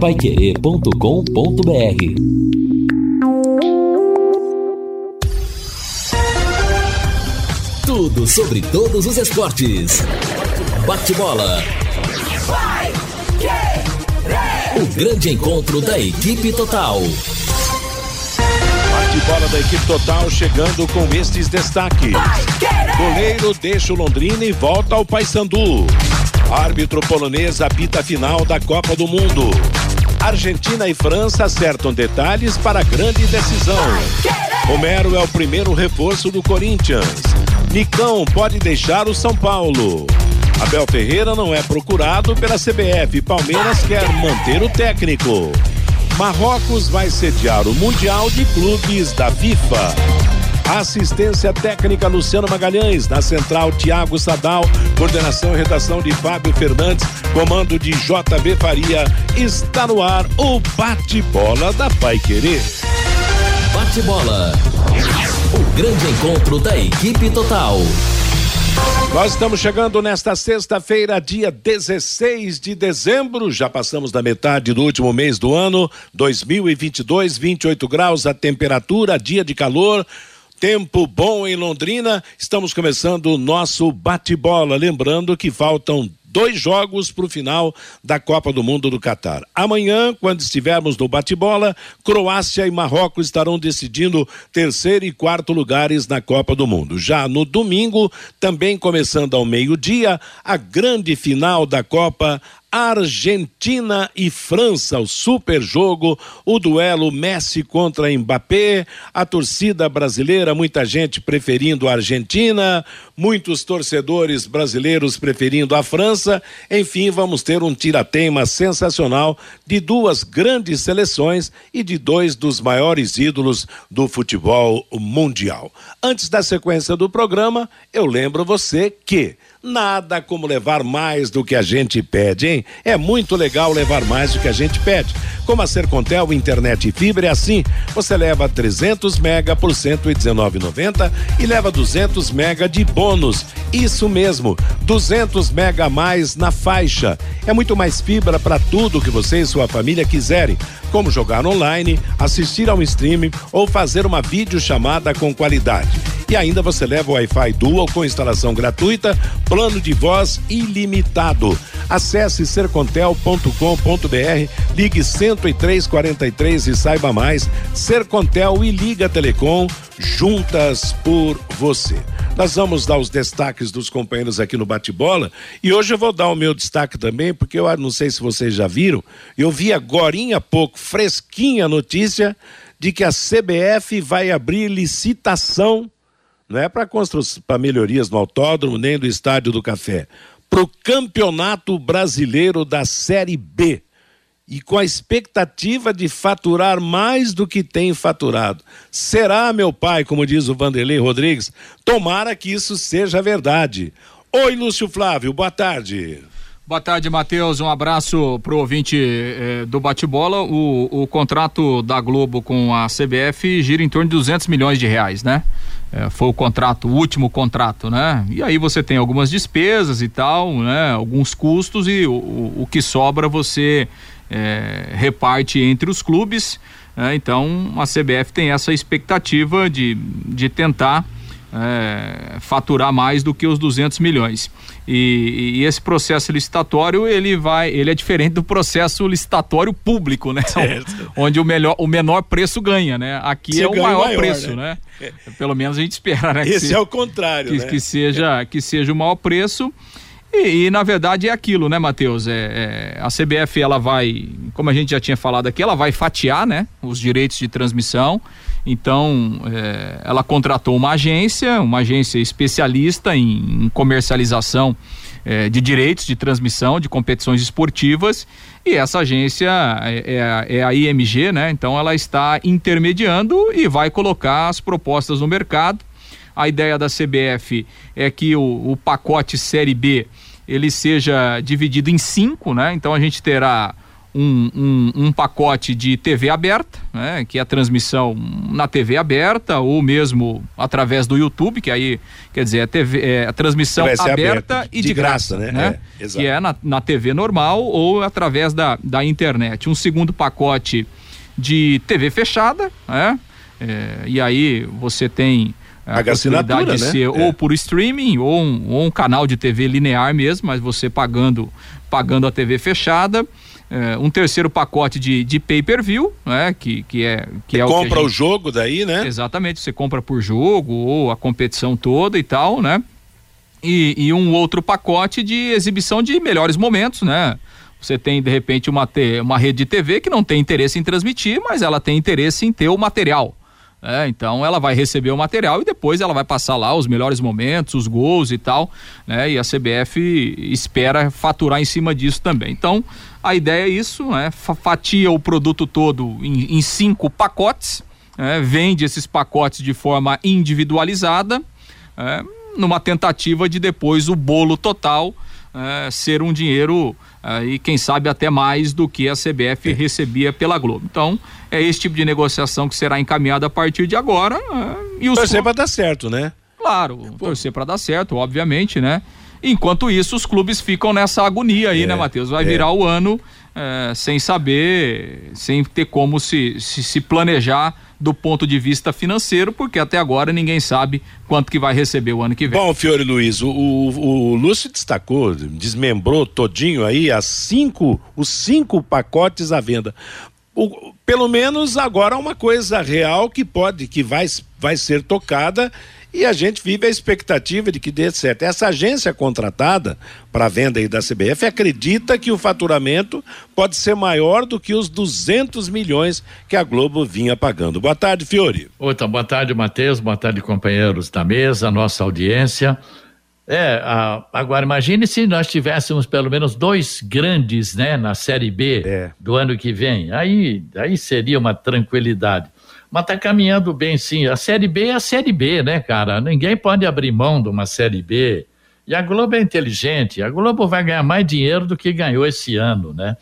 paiquerê.com.br Tudo sobre todos os esportes. Bate-bola. O grande encontro da equipe total. Bate-bola da equipe total chegando com estes destaques. Goleiro deixa o Londrina e volta ao Paysandu. Árbitro polonês apita a final da Copa do Mundo. Argentina e França acertam detalhes para a grande decisão. Romero é o primeiro reforço do Corinthians. Nicão pode deixar o São Paulo. Abel Ferreira não é procurado pela CBF. Palmeiras quer manter o técnico. Marrocos vai sediar o Mundial de Clubes da FIFA. Assistência técnica Luciano Magalhães, na central Tiago Sadal, coordenação e redação de Fábio Fernandes, comando de JB Faria. Está no ar o bate-bola da Pai Querer. Bate-bola. O grande encontro da equipe total. Nós estamos chegando nesta sexta-feira, dia 16 de dezembro. Já passamos da metade do último mês do ano, 2022, 28 graus a temperatura, dia de calor. Tempo bom em Londrina. Estamos começando o nosso bate-bola. Lembrando que faltam dois jogos para o final da Copa do Mundo do Catar. Amanhã, quando estivermos no bate-bola, Croácia e Marrocos estarão decidindo terceiro e quarto lugares na Copa do Mundo. Já no domingo, também começando ao meio-dia, a grande final da Copa Argentina e França, o super jogo, o duelo Messi contra Mbappé, a torcida brasileira, muita gente preferindo a Argentina, muitos torcedores brasileiros preferindo a França. Enfim, vamos ter um tiratema sensacional de duas grandes seleções e de dois dos maiores ídolos do futebol mundial. Antes da sequência do programa, eu lembro você que Nada como levar mais do que a gente pede, hein? É muito legal levar mais do que a gente pede. Como a Sercontel internet e fibra é assim, você leva 300 mega por 119,90 e leva 200 mega de bônus. Isso mesmo, 200 mega a mais na faixa. É muito mais fibra para tudo que você e sua família quiserem, como jogar online, assistir a um streaming ou fazer uma videochamada com qualidade. E ainda você leva o Wi-Fi Dual com instalação gratuita, plano de voz ilimitado. Acesse sercontel.com.br, ligue 10343 e saiba mais. Sercontel e Liga Telecom, juntas por você. Nós vamos dar os destaques dos companheiros aqui no bate-bola e hoje eu vou dar o meu destaque também, porque eu não sei se vocês já viram, eu vi agora há pouco, fresquinha notícia de que a CBF vai abrir licitação não é para melhorias no autódromo nem do estádio do Café, para o Campeonato Brasileiro da Série B e com a expectativa de faturar mais do que tem faturado. Será, meu pai, como diz o Vanderlei Rodrigues? Tomara que isso seja verdade. Oi, Lúcio Flávio, boa tarde. Boa tarde, Matheus. Um abraço para o ouvinte eh, do bate-bola. O, o contrato da Globo com a CBF gira em torno de 200 milhões de reais, né? É, foi o contrato, o último contrato, né? E aí você tem algumas despesas e tal, né? Alguns custos e o, o que sobra você é, reparte entre os clubes. Né? Então a CBF tem essa expectativa de, de tentar é, faturar mais do que os 200 milhões. E, e, esse processo licitatório ele vai, ele é diferente do processo licitatório público, né? Certo. Onde o melhor, o menor preço ganha, né? Aqui Você é o maior, maior, preço, né? né? Pelo menos a gente espera, né? Esse é o contrário, que, né? que seja que seja o maior preço. E, e, na verdade é aquilo, né, Matheus? É, é, a CBF ela vai, como a gente já tinha falado aqui, ela vai fatiar, né, os direitos de transmissão. Então, é, ela contratou uma agência, uma agência especialista em, em comercialização é, de direitos de transmissão de competições esportivas e essa agência é, é, é, a IMG, né? Então, ela está intermediando e vai colocar as propostas no mercado. A ideia da CBF é que o, o pacote Série B ele seja dividido em cinco, né? Então a gente terá um, um, um, pacote de TV aberta, né, que é a transmissão na TV aberta ou mesmo através do YouTube, que aí quer dizer é, TV, é a transmissão aberta, aberta, e de, de graça, graça, né? É, que é na, na TV normal ou através da, da internet. Um segundo pacote de TV fechada, né? É, e aí você tem a possibilidade de né? ser é. ou por streaming ou um, ou um, canal de TV linear mesmo, mas você pagando pagando a TV fechada. É, um terceiro pacote de, de pay-per-view, né? Que, que é que você é o compra gente... o jogo daí, né? Exatamente, você compra por jogo ou a competição toda e tal, né? E, e um outro pacote de exibição de melhores momentos, né? Você tem, de repente, uma, uma rede de TV que não tem interesse em transmitir, mas ela tem interesse em ter o material. É, então ela vai receber o material e depois ela vai passar lá os melhores momentos, os gols e tal, né? E a CBF espera faturar em cima disso também. Então a ideia é isso, né? Fatia o produto todo em, em cinco pacotes, né? vende esses pacotes de forma individualizada, é, numa tentativa de depois o bolo total é, ser um dinheiro e quem sabe até mais do que a CBF é. recebia pela Globo. Então, é esse tipo de negociação que será encaminhada a partir de agora. É, e os torcer para dar certo, né? Claro, Pô. torcer para dar certo, obviamente, né? Enquanto isso, os clubes ficam nessa agonia aí, né, é, né, Matheus? Vai é. virar o ano é, sem saber, sem ter como se, se, se planejar do ponto de vista financeiro, porque até agora ninguém sabe quanto que vai receber o ano que vem. Bom, Fiore Luiz, o, o, o Lúcio destacou, desmembrou todinho aí as cinco, os cinco pacotes à venda. O, pelo menos agora uma coisa real que pode, que vai, vai ser tocada e a gente vive a expectativa de que dê certo. Essa agência contratada para a venda aí da CBF acredita que o faturamento pode ser maior do que os 200 milhões que a Globo vinha pagando. Boa tarde, Fiore. Então, boa tarde, Matheus. Boa tarde, companheiros da mesa, nossa audiência. É, agora imagine se nós tivéssemos pelo menos dois grandes, né, na Série B é. do ano que vem. Aí, aí seria uma tranquilidade mas está caminhando bem sim. A Série B é a Série B, né, cara? Ninguém pode abrir mão de uma Série B. E a Globo é inteligente, a Globo vai ganhar mais dinheiro do que ganhou esse ano, né?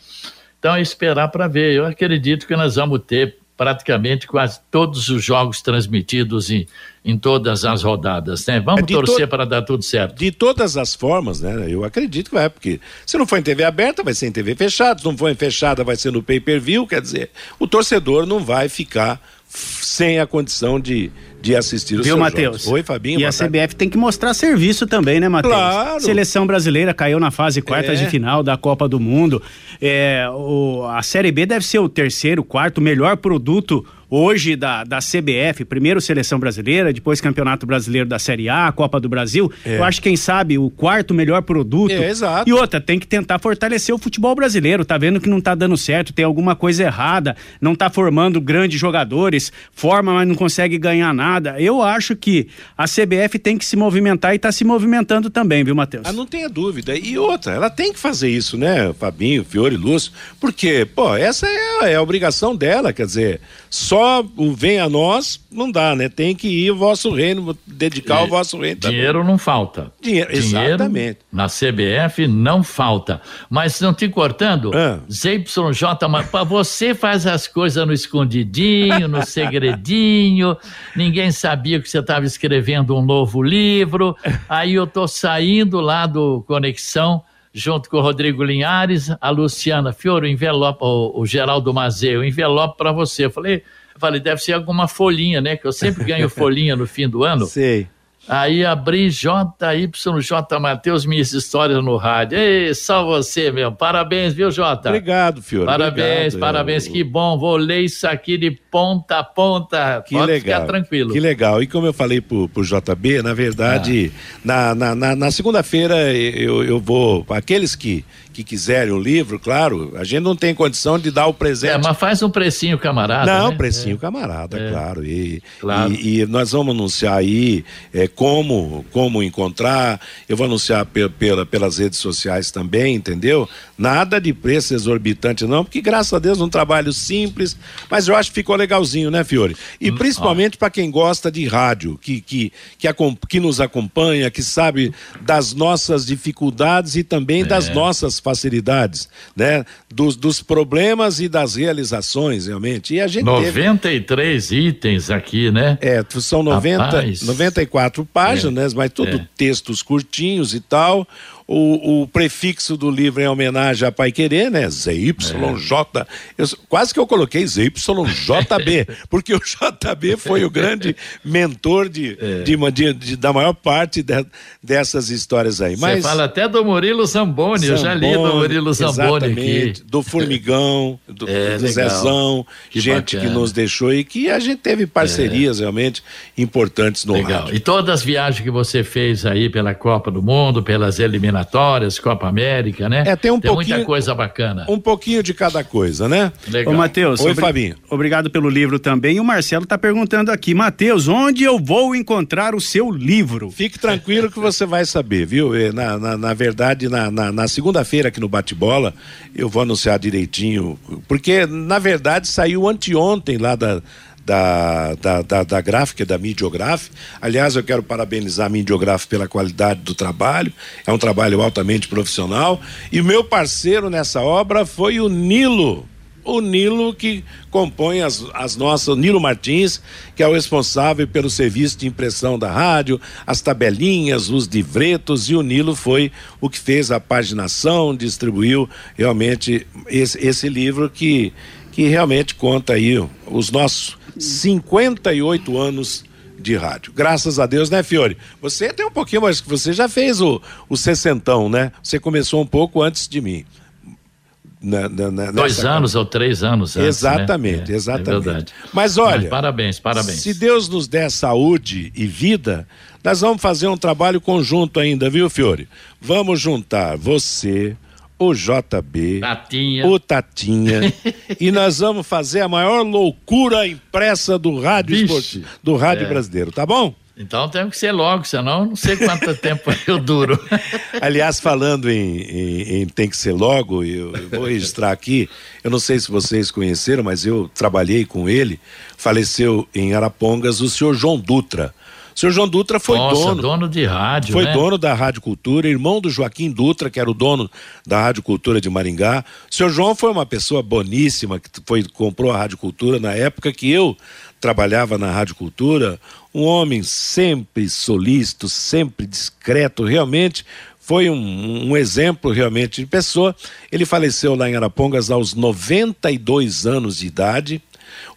Então é esperar para ver. Eu acredito que nós vamos ter praticamente quase todos os jogos transmitidos em, em todas as rodadas, né? Vamos é torcer to... para dar tudo certo. De todas as formas, né? Eu acredito que vai, porque se não for em TV aberta, vai ser em TV fechada, se não for em fechada, vai ser no pay-per-view, quer dizer, o torcedor não vai ficar sem a condição de, de assistir os Viu, Matheus? Oi, Fabinho. E a CBF tem que mostrar serviço também, né, Matheus? Claro. Seleção brasileira caiu na fase quartas é. de final da Copa do Mundo. É, o, a Série B deve ser o terceiro, quarto melhor produto hoje da, da CBF, primeiro seleção brasileira, depois campeonato brasileiro da Série A, Copa do Brasil. É. Eu acho quem sabe o quarto melhor produto. É, exato. E outra, tem que tentar fortalecer o futebol brasileiro. Tá vendo que não tá dando certo, tem alguma coisa errada, não tá formando grandes jogadores, forma, mas não consegue ganhar nada. Eu acho que a CBF tem que se movimentar e tá se movimentando também, viu, Matheus? Ah, não tenha dúvida. E outra, ela tem que fazer isso, né, Fabinho, Fiore, Lúcio, porque, pô, essa é, é a obrigação dela, quer dizer, só o vem a nós, não dá, né? Tem que ir o vosso reino, dedicar o vosso reino Dinheiro também. não falta. Dinheiro, exatamente. na CBF não falta. Mas não te cortando, ah. ZYJ, para você faz as coisas no escondidinho, no segredinho, ninguém sabia que você estava escrevendo um novo livro, aí eu tô saindo lá do Conexão, junto com o Rodrigo Linhares, a Luciana Fiore, o envelope, o, o Geraldo Mazeu, o envelope para você. Eu falei, eu falei, deve ser alguma folhinha, né? Que eu sempre ganho folhinha no fim do ano. Sei. Aí abri JYJ Matheus, minhas histórias no rádio. Ei, só você, meu. Parabéns, viu, Jota? Obrigado, Fiore. Parabéns, Obrigado. parabéns. Eu... Que bom. Vou ler isso aqui de ponta a ponta. Que Pode legal. ficar tranquilo. Que legal. E como eu falei pro, pro JB, na verdade, ah. na, na, na, na segunda-feira eu, eu vou. Aqueles que que quiserem o livro, claro, a gente não tem condição de dar o presente. É, mas faz um precinho camarada. Não, né? precinho é. camarada, é. claro. E, claro. E, e, nós vamos anunciar aí é, como, como encontrar, eu vou anunciar pela, pelas redes sociais também, entendeu? Nada de preço exorbitante, não, porque graças a Deus um trabalho simples, mas eu acho que ficou legalzinho, né, Fiore? E hum, principalmente para quem gosta de rádio, que, que, que, que, nos acompanha, que sabe das nossas dificuldades e também das é. nossas facilidades, né? Dos, dos problemas e das realizações, realmente. E a gente 93 teve... itens aqui, né? É, são 90, Rapaz. 94 páginas, é. mas tudo é. textos curtinhos e tal o, o prefixo do livro em homenagem a Pai Querer, né? ZYJ. Eu, quase que eu coloquei ZYJB, porque o JB foi o grande mentor de, é. de, de, de, da maior parte de, dessas histórias aí. Mas, Você fala até do Murilo Zamboni, Zamboni eu já li do Murilo Zamboni aqui. Do Formigão, do, é, do Zezão, que gente bacana. que nos deixou e que a gente teve parcerias é. realmente importantes no legal. rádio. E todas as viagens que você fez aí pela Copa do Mundo, pelas eliminações eliminatórias, Copa América, né? É, tem um tem pouquinho, muita coisa bacana. Um pouquinho de cada coisa, né? Legal. Ô, Matheus. Oi, obri Fabinho. Obrigado pelo livro também. E o Marcelo está perguntando aqui, Matheus, onde eu vou encontrar o seu livro? Fique tranquilo que você vai saber, viu? Na, na, na verdade, na, na, na segunda-feira aqui no Bate-Bola, eu vou anunciar direitinho, porque na verdade saiu anteontem lá da da, da, da, da gráfica, da Midiograf. Aliás, eu quero parabenizar a Midiograf pela qualidade do trabalho, é um trabalho altamente profissional. E o meu parceiro nessa obra foi o Nilo, o Nilo que compõe as, as nossas, Nilo Martins, que é o responsável pelo serviço de impressão da rádio, as tabelinhas, os livretos, e o Nilo foi o que fez a paginação, distribuiu realmente esse, esse livro que, que realmente conta aí os nossos 58 anos de rádio. Graças a Deus, né, Fiore? Você tem um pouquinho mais que você já fez o, o sessentão, né? Você começou um pouco antes de mim. Na, na, Dois anos ou três anos antes, Exatamente, né? é, exatamente. É verdade. Mas olha, Mas parabéns, parabéns. Se Deus nos der saúde e vida, nós vamos fazer um trabalho conjunto ainda, viu, Fiore? Vamos juntar você, o JB, Tatinha. o Tatinha, e nós vamos fazer a maior loucura impressa do rádio esportivo, do rádio é. brasileiro, tá bom? Então temos que ser logo, senão não sei quanto tempo eu duro. Aliás, falando em, em, em, tem que ser logo, eu, eu vou registrar aqui, eu não sei se vocês conheceram, mas eu trabalhei com ele, faleceu em Arapongas o senhor João Dutra. O senhor João Dutra foi Nossa, dono. dono de rádio. Foi né? dono da Rádio Cultura, irmão do Joaquim Dutra, que era o dono da Rádio Cultura de Maringá. O senhor João foi uma pessoa boníssima, que foi, comprou a Rádio Cultura na época que eu trabalhava na Rádio Cultura. Um homem sempre solícito, sempre discreto, realmente foi um, um, exemplo realmente de pessoa. Ele faleceu lá em Arapongas aos 92 anos de idade.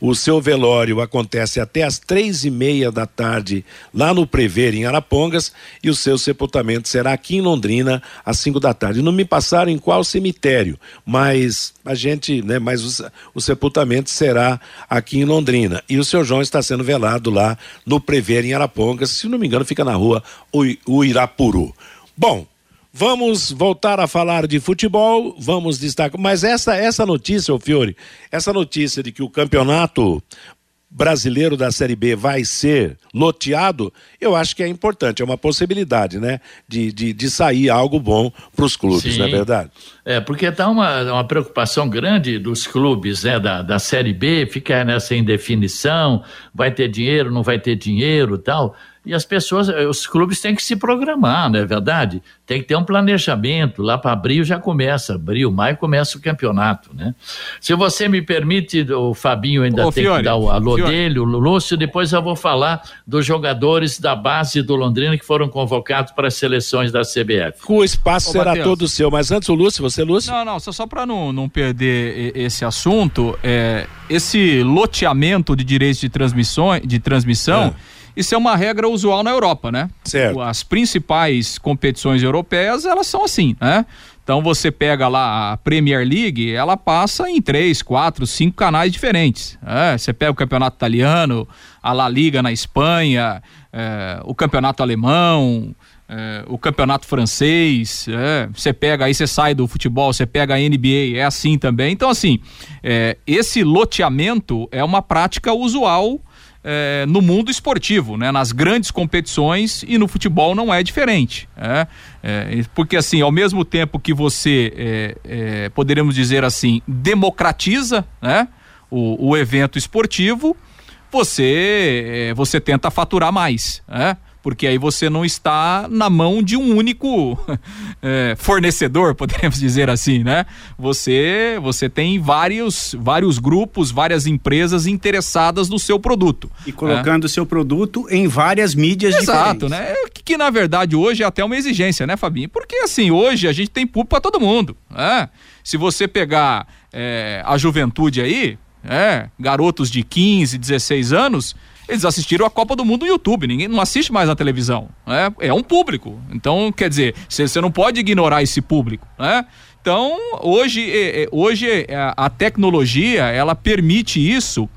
O seu velório acontece até às três e meia da tarde lá no Prever, em Arapongas, e o seu sepultamento será aqui em Londrina às cinco da tarde. Não me passaram em qual cemitério, mas a gente, né, mas o, o sepultamento será aqui em Londrina. E o seu João está sendo velado lá no Prever, em Arapongas, se não me engano, fica na rua Uirapuru. Bom, Vamos voltar a falar de futebol, vamos destacar. Mas essa, essa notícia, ô Fiore, essa notícia de que o campeonato brasileiro da Série B vai ser loteado, eu acho que é importante, é uma possibilidade, né? De, de, de sair algo bom para os clubes, Sim. não é verdade? É, porque está uma, uma preocupação grande dos clubes né, da, da Série B, fica nessa indefinição, vai ter dinheiro, não vai ter dinheiro tal. E as pessoas, eh, os clubes têm que se programar, não é verdade? Tem que ter um planejamento. Lá para abril já começa, abril, maio começa o campeonato, né? Se você me permite, o Fabinho ainda Ô, tem Fiore, que dar o alô Fiore. dele, o Lúcio, depois eu vou falar dos jogadores da base do Londrina que foram convocados para as seleções da CBF. O espaço Ô, será Mateus. todo seu, mas antes o Lúcio, você, Lúcio? Não, não, só, só para não, não perder esse assunto, é, esse loteamento de direitos de, transmissão, de transmissão. É isso é uma regra usual na Europa, né? Certo. As principais competições europeias, elas são assim, né? Então você pega lá a Premier League, ela passa em três, quatro, cinco canais diferentes. É, você pega o campeonato italiano, a La Liga na Espanha, é, o campeonato alemão, é, o campeonato francês, é, você pega aí, você sai do futebol, você pega a NBA, é assim também. Então, assim, é, esse loteamento é uma prática usual é, no mundo esportivo, né? nas grandes competições e no futebol não é diferente. É, é, porque assim, ao mesmo tempo que você, é, é, poderíamos dizer assim, democratiza né? o, o evento esportivo, você, é, você tenta faturar mais. Né? Porque aí você não está na mão de um único é, fornecedor, podemos dizer assim, né? Você você tem vários vários grupos, várias empresas interessadas no seu produto. E colocando o seu produto em várias mídias Exato, diferentes. né? Que, que, na verdade hoje é até uma exigência, né, Fabinho? Porque assim, hoje a gente tem público para todo mundo, né? Se você pegar é, a juventude aí, é, garotos de 15, 16 anos, eles assistiram a Copa do Mundo no YouTube, ninguém não assiste mais na televisão. Né? É um público. Então, quer dizer, você não pode ignorar esse público. Né? Então, hoje, é, é, hoje é, a tecnologia ela permite isso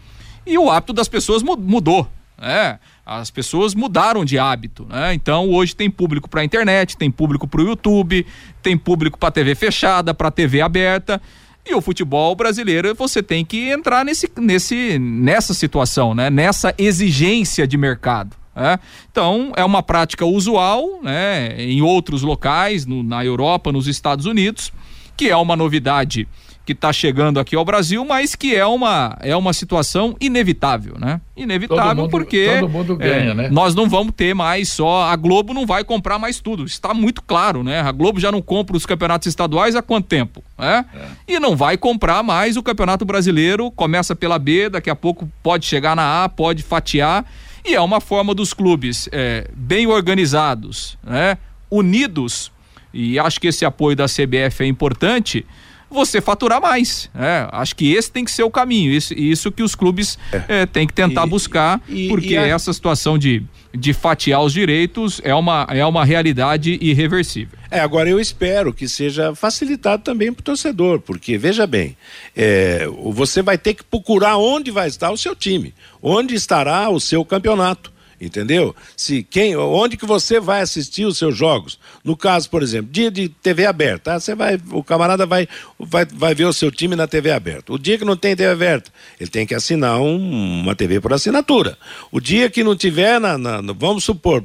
e o hábito das pessoas mudou. Né? As pessoas mudaram de hábito, né? Então hoje tem público para internet, tem público para o YouTube, tem público para TV fechada, para TV aberta. E o futebol brasileiro, você tem que entrar nesse, nesse, nessa situação, né? Nessa exigência de mercado. Né? Então, é uma prática usual né? em outros locais, no, na Europa, nos Estados Unidos, que é uma novidade que está chegando aqui ao Brasil, mas que é uma, é uma situação inevitável, né? Inevitável mundo, porque todo mundo ganha, é, né? nós não vamos ter mais só a Globo não vai comprar mais tudo, está muito claro, né? A Globo já não compra os campeonatos estaduais há quanto tempo, né? É. E não vai comprar mais o Campeonato Brasileiro, começa pela B, daqui a pouco pode chegar na A, pode fatiar e é uma forma dos clubes é, bem organizados, né? Unidos e acho que esse apoio da CBF é importante você faturar mais. É, acho que esse tem que ser o caminho, isso, isso que os clubes é. é, têm que tentar e, buscar, e, porque e a... essa situação de, de fatiar os direitos é uma, é uma realidade irreversível. É, agora eu espero que seja facilitado também para o torcedor, porque veja bem, é, você vai ter que procurar onde vai estar o seu time, onde estará o seu campeonato entendeu? Se quem, onde que você vai assistir os seus jogos? No caso, por exemplo, dia de TV aberta, tá? você vai, o camarada vai, vai, vai ver o seu time na TV aberta. O dia que não tem TV aberta, ele tem que assinar um, uma TV por assinatura. O dia que não tiver, na, na vamos supor,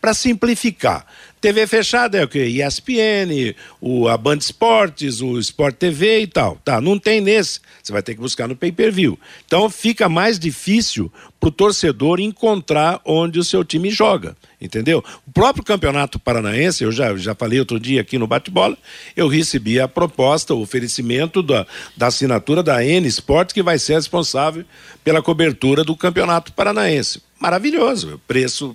para simplificar, TV fechada é o que? ESPN, o, a Band Esportes, o Sport TV e tal. Tá, não tem nesse. Você vai ter que buscar no pay-per-view. Então fica mais difícil para o torcedor encontrar onde o seu time joga. Entendeu? O próprio Campeonato Paranaense, eu já, já falei outro dia aqui no bate-bola, eu recebi a proposta, o oferecimento da, da assinatura da N Sport, que vai ser responsável pela cobertura do Campeonato Paranaense. Maravilhoso, preço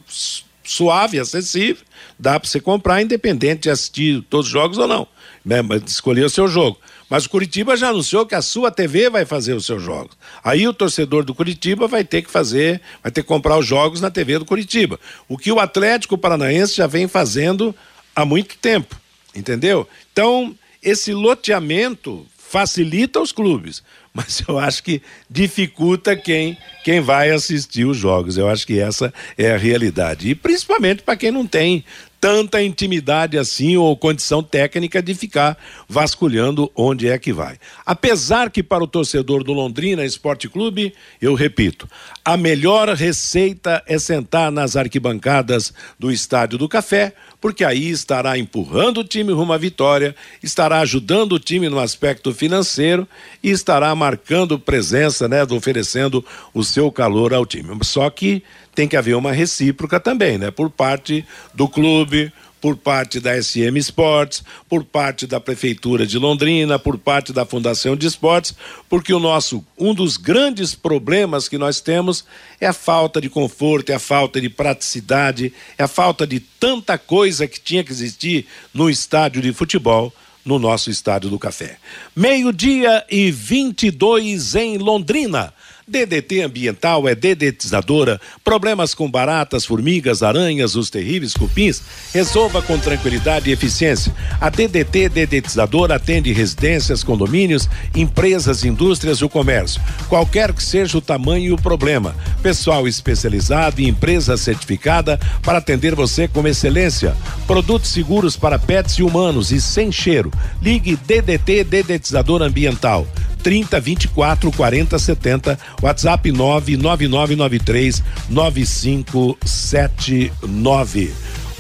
suave, acessível, dá para você comprar independente de assistir todos os jogos ou não, né? escolher o seu jogo. Mas o Curitiba já anunciou que a sua TV vai fazer os seus jogos. Aí o torcedor do Curitiba vai ter que fazer, vai ter que comprar os jogos na TV do Curitiba. O que o Atlético Paranaense já vem fazendo há muito tempo, entendeu? Então, esse loteamento facilita os clubes, mas eu acho que dificulta quem, quem vai assistir os jogos. Eu acho que essa é a realidade. E principalmente para quem não tem tanta intimidade assim ou condição técnica de ficar vasculhando onde é que vai. Apesar que para o torcedor do Londrina Esporte Clube, eu repito, a melhor receita é sentar nas arquibancadas do Estádio do Café, porque aí estará empurrando o time rumo à vitória, estará ajudando o time no aspecto financeiro e estará marcando presença, né, oferecendo o seu calor ao time. Só que tem que haver uma recíproca também, né? Por parte do clube, por parte da SM Esportes, por parte da Prefeitura de Londrina, por parte da Fundação de Esportes, porque o nosso, um dos grandes problemas que nós temos é a falta de conforto, é a falta de praticidade, é a falta de tanta coisa que tinha que existir no estádio de futebol, no nosso estádio do Café. Meio-dia e 22 em Londrina. DDT ambiental é dedetizadora. Problemas com baratas, formigas, aranhas, os terríveis cupins, resolva com tranquilidade e eficiência. A DDT dedetizadora atende residências, condomínios, empresas, indústrias e o comércio. Qualquer que seja o tamanho e o problema. Pessoal especializado e empresa certificada para atender você com excelência. Produtos seguros para pets e humanos e sem cheiro. Ligue DDT dedetizador ambiental 30 24 40 70, WhatsApp 99993 9579.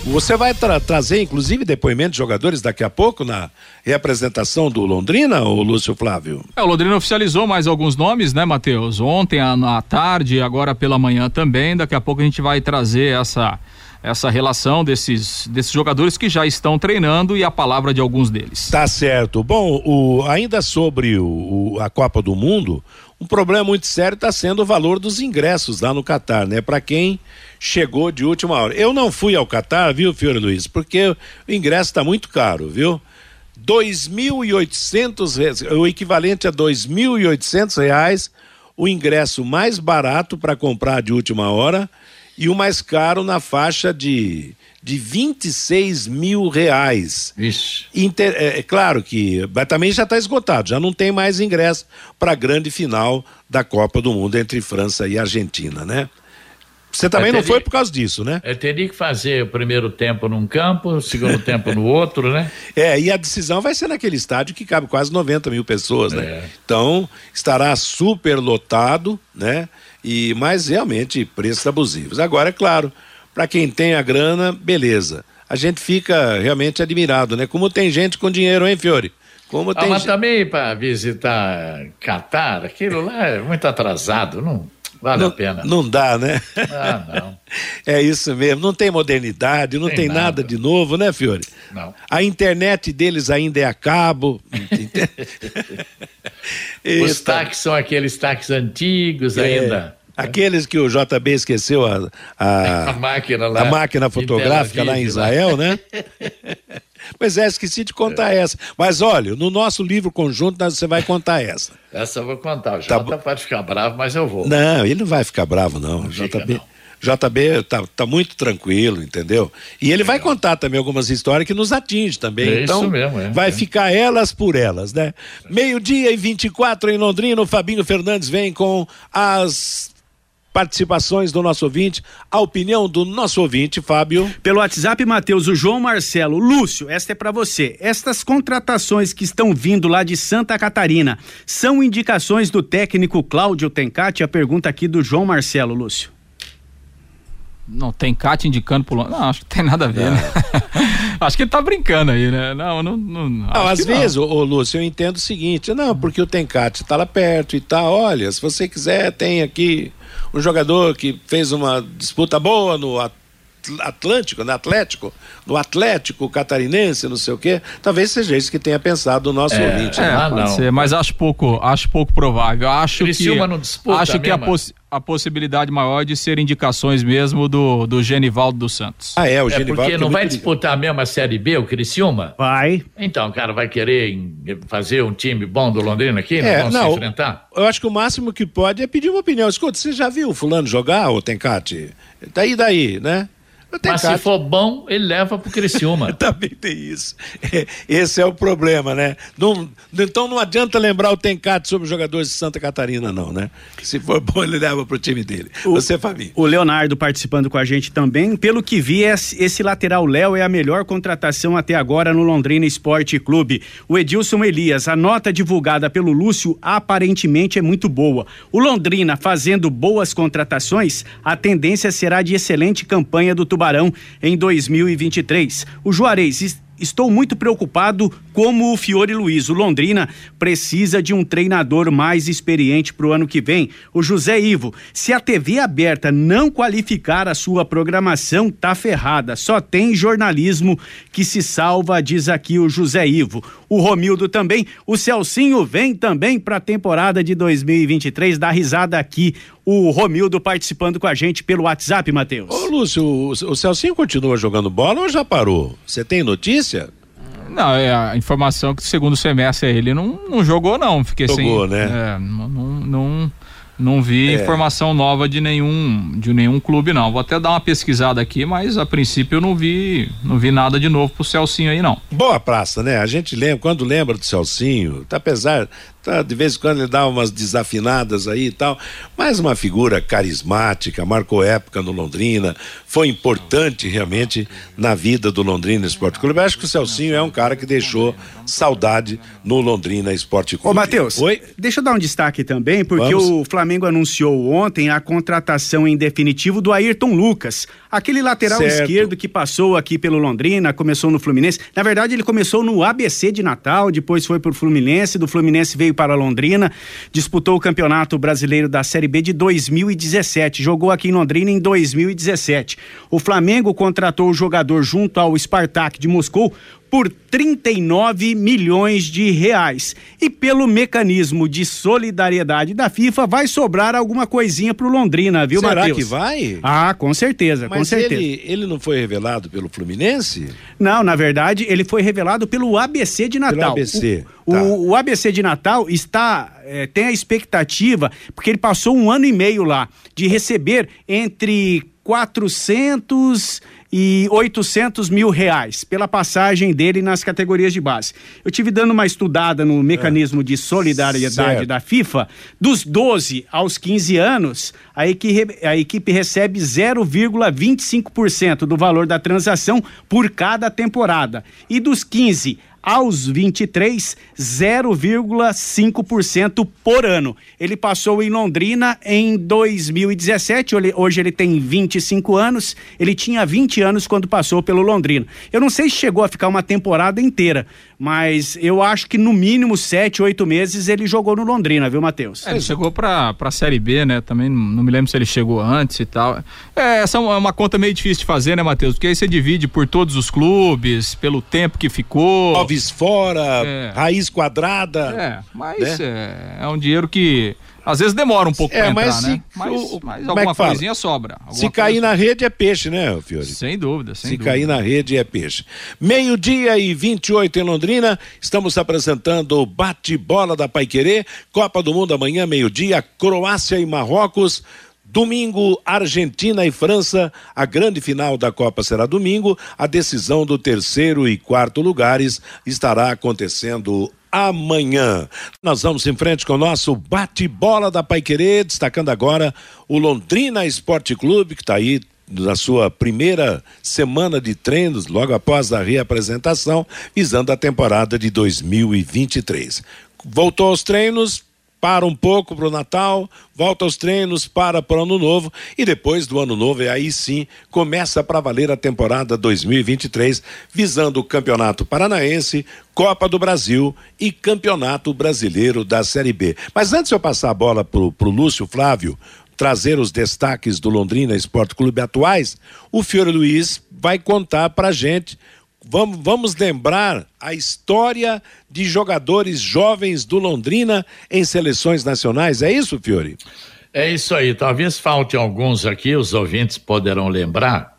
Você vai tra trazer, inclusive, depoimento de jogadores daqui a pouco na representação do Londrina, ou Lúcio Flávio? É, o Londrina oficializou mais alguns nomes, né, Matheus? Ontem à tarde, agora pela manhã também. Daqui a pouco a gente vai trazer essa essa relação desses, desses jogadores que já estão treinando e a palavra de alguns deles. Tá certo. Bom, o, ainda sobre o, o, a Copa do Mundo, um problema muito sério está sendo o valor dos ingressos lá no Catar, né? Para quem chegou de última hora. Eu não fui ao Catar, viu, Fiore Luiz? Porque o ingresso está muito caro, viu? Dois mil e oitocentos o equivalente a dois mil e oitocentos reais, o ingresso mais barato para comprar de última hora e o mais caro na faixa de de 26 mil reais. Isso. Inter, é, é, claro que mas também já está esgotado, já não tem mais ingresso para a grande final da Copa do Mundo entre França e Argentina, né? Você também teria, não foi por causa disso, né? Eu teria que fazer o primeiro tempo num campo, o segundo tempo no outro, né? É, e a decisão vai ser naquele estádio que cabe quase 90 mil pessoas, né? É. Então, estará super lotado, né? E, mas realmente preços abusivos. Agora, é claro, para quem tem a grana, beleza. A gente fica realmente admirado, né? Como tem gente com dinheiro, hein, Fiore? Como ah, tem mas também para visitar Catar, aquilo lá é muito atrasado, não vale não, a pena. Não dá, né? Ah, não. é isso mesmo, não tem modernidade, não tem, tem nada. nada. de novo, né, Fiore? Não. A internet deles ainda é a cabo. Os táxis são aqueles táxis antigos é. ainda. Aqueles que o JB esqueceu a, a, a máquina lá. A máquina fotográfica lá em Israel, né? pois é, esqueci de contar é. essa. Mas olha, no nosso livro conjunto você vai contar essa. Essa eu vou contar. O tá Jota pode ficar bravo, mas eu vou. Não, ele não vai ficar bravo, não. não JB. JB tá, tá muito tranquilo, entendeu? E ele Legal. vai contar também algumas histórias que nos atingem também. É então, isso mesmo, é, vai é. ficar elas por elas, né? Meio-dia e 24 em Londrina, o Fabinho Fernandes vem com as participações do nosso ouvinte, a opinião do nosso ouvinte, Fábio. Pelo WhatsApp, Matheus, o João Marcelo. Lúcio, esta é para você. Estas contratações que estão vindo lá de Santa Catarina são indicações do técnico Cláudio Tencati? A pergunta aqui do João Marcelo, Lúcio. Não, tem Cat indicando pro Não, acho que tem nada a ver, né? acho que ele tá brincando aí, né? Não, não. Não, não às vezes, ô, ô Lúcio, eu entendo o seguinte: não, porque o Tencate tá lá perto e tal. Olha, se você quiser, tem aqui um jogador que fez uma disputa boa no Atlântico, no Atlético, no Atlético catarinense, não sei o quê. Talvez seja isso que tenha pensado o nosso é, ouvinte. É, né? ah, não. Ser, mas acho pouco, acho pouco provável. Acho Criciúma que não disputa acho que a, possi a possibilidade maior de ser indicações mesmo do, do Genivaldo dos Santos. Ah, é, o é Genivaldo. Porque não vai disputar mesmo a Série B, o Criciúma? Vai. Então, o cara vai querer fazer um time bom do Londrina aqui? É, não, não se enfrentar? Eu acho que o máximo que pode é pedir uma opinião. Escuta, você já viu o fulano jogar, o Tencate? Daí, daí, né? Mas se for bom, ele leva pro Criciúma. Também tem isso. Esse é o problema, né? Não, então não adianta lembrar o Tencate sobre os jogadores de Santa Catarina, não, né? Se for bom, ele leva pro time dele. O, Você, Fabinho. O Leonardo participando com a gente também. Pelo que vi, esse lateral Léo é a melhor contratação até agora no Londrina Esporte Clube. O Edilson Elias, a nota divulgada pelo Lúcio aparentemente é muito boa. O Londrina fazendo boas contratações, a tendência será de excelente campanha do Tubarão em 2023. O Juarez estou muito preocupado como o Fiore Luiz. O Londrina precisa de um treinador mais experiente para o ano que vem. O José Ivo, se a TV aberta não qualificar a sua programação, tá ferrada. Só tem jornalismo que se salva, diz aqui o José Ivo. O Romildo também. O Celcinho vem também para a temporada de 2023. Dá risada aqui o Romildo participando com a gente pelo WhatsApp, Matheus. Ô, Lúcio, o, o Celcinho continua jogando bola ou já parou? Você tem notícia? Não, é a informação que segundo semestre ele não, não jogou, não. Fiquei jogou, sem. né? É, não, não, não vi é. informação nova de nenhum de nenhum clube não. Vou até dar uma pesquisada aqui, mas a princípio eu não vi não vi nada de novo pro Celcinho aí não. Boa praça, né? A gente lembra quando lembra do Celcinho, tá apesar Tá, de vez em quando ele dá umas desafinadas aí e tal, mas uma figura carismática, marcou época no Londrina, foi importante realmente na vida do Londrina Esporte Clube. Eu acho que o Celcinho é um cara que deixou saudade no Londrina Esporte Clube. Ô, Matheus, Oi? deixa eu dar um destaque também, porque Vamos. o Flamengo anunciou ontem a contratação em definitivo do Ayrton Lucas, aquele lateral certo. esquerdo que passou aqui pelo Londrina, começou no Fluminense. Na verdade, ele começou no ABC de Natal, depois foi pro Fluminense, do Fluminense veio veio para Londrina, disputou o Campeonato Brasileiro da Série B de 2017, jogou aqui em Londrina em 2017. O Flamengo contratou o jogador junto ao Spartak de Moscou por 39 milhões de reais. E pelo mecanismo de solidariedade da FIFA, vai sobrar alguma coisinha pro Londrina, viu, Matheus? Será que vai? Ah, com certeza, Mas com certeza. Ele, ele não foi revelado pelo Fluminense? Não, na verdade, ele foi revelado pelo ABC de Natal. Pelo ABC. O, tá. o, o ABC de Natal está é, tem a expectativa, porque ele passou um ano e meio lá, de receber entre 400 e 800 mil reais pela passagem dele nas categorias de base. Eu tive dando uma estudada no mecanismo é. de solidariedade certo. da FIFA. Dos 12 aos 15 anos, a equipe, a equipe recebe 0,25% do valor da transação por cada temporada. E dos 15 aos 23, 0,5% por ano. Ele passou em Londrina em 2017, hoje ele tem 25 anos, ele tinha 20 anos quando passou pelo Londrina. Eu não sei se chegou a ficar uma temporada inteira, mas eu acho que no mínimo 7, 8 meses ele jogou no Londrina, viu, Matheus? É, ele chegou pra, pra Série B, né? Também não me lembro se ele chegou antes e tal. É, essa é uma, conta meio difícil de fazer, né, Matheus? Porque aí você divide por todos os clubes, pelo tempo que ficou. Alves fora, é. raiz quadrada. É, mas né? é, é um dinheiro que às vezes demora um pouco é, para entrar, né? Mas, o, mas é alguma é coisinha sobra. Alguma se cair na rede é peixe, né, Fiore? Sem dúvida, sem se dúvida. cair na rede é peixe. Meio-dia e 28 em Londrina, estamos apresentando o bate-bola da Paiquerê, Copa do Mundo amanhã, meio-dia, Croácia e Marrocos. Domingo, Argentina e França. A grande final da Copa será domingo. A decisão do terceiro e quarto lugares estará acontecendo amanhã. Nós vamos em frente com o nosso bate-bola da Paiquerê, destacando agora o Londrina Esporte Clube, que está aí na sua primeira semana de treinos, logo após a reapresentação, visando a temporada de 2023. Voltou aos treinos, para um pouco para o Natal, volta aos treinos, para para o Ano Novo e depois do Ano Novo, e aí sim começa para valer a temporada 2023, visando o Campeonato Paranaense, Copa do Brasil e Campeonato Brasileiro da Série B. Mas antes de eu passar a bola para o Lúcio Flávio, trazer os destaques do Londrina Esporte Clube atuais, o Fiore Luiz vai contar para gente vamos, vamos lembrar a história de jogadores jovens do Londrina em seleções nacionais. É isso, Fiore? É isso aí. Talvez falte alguns aqui, os ouvintes poderão lembrar,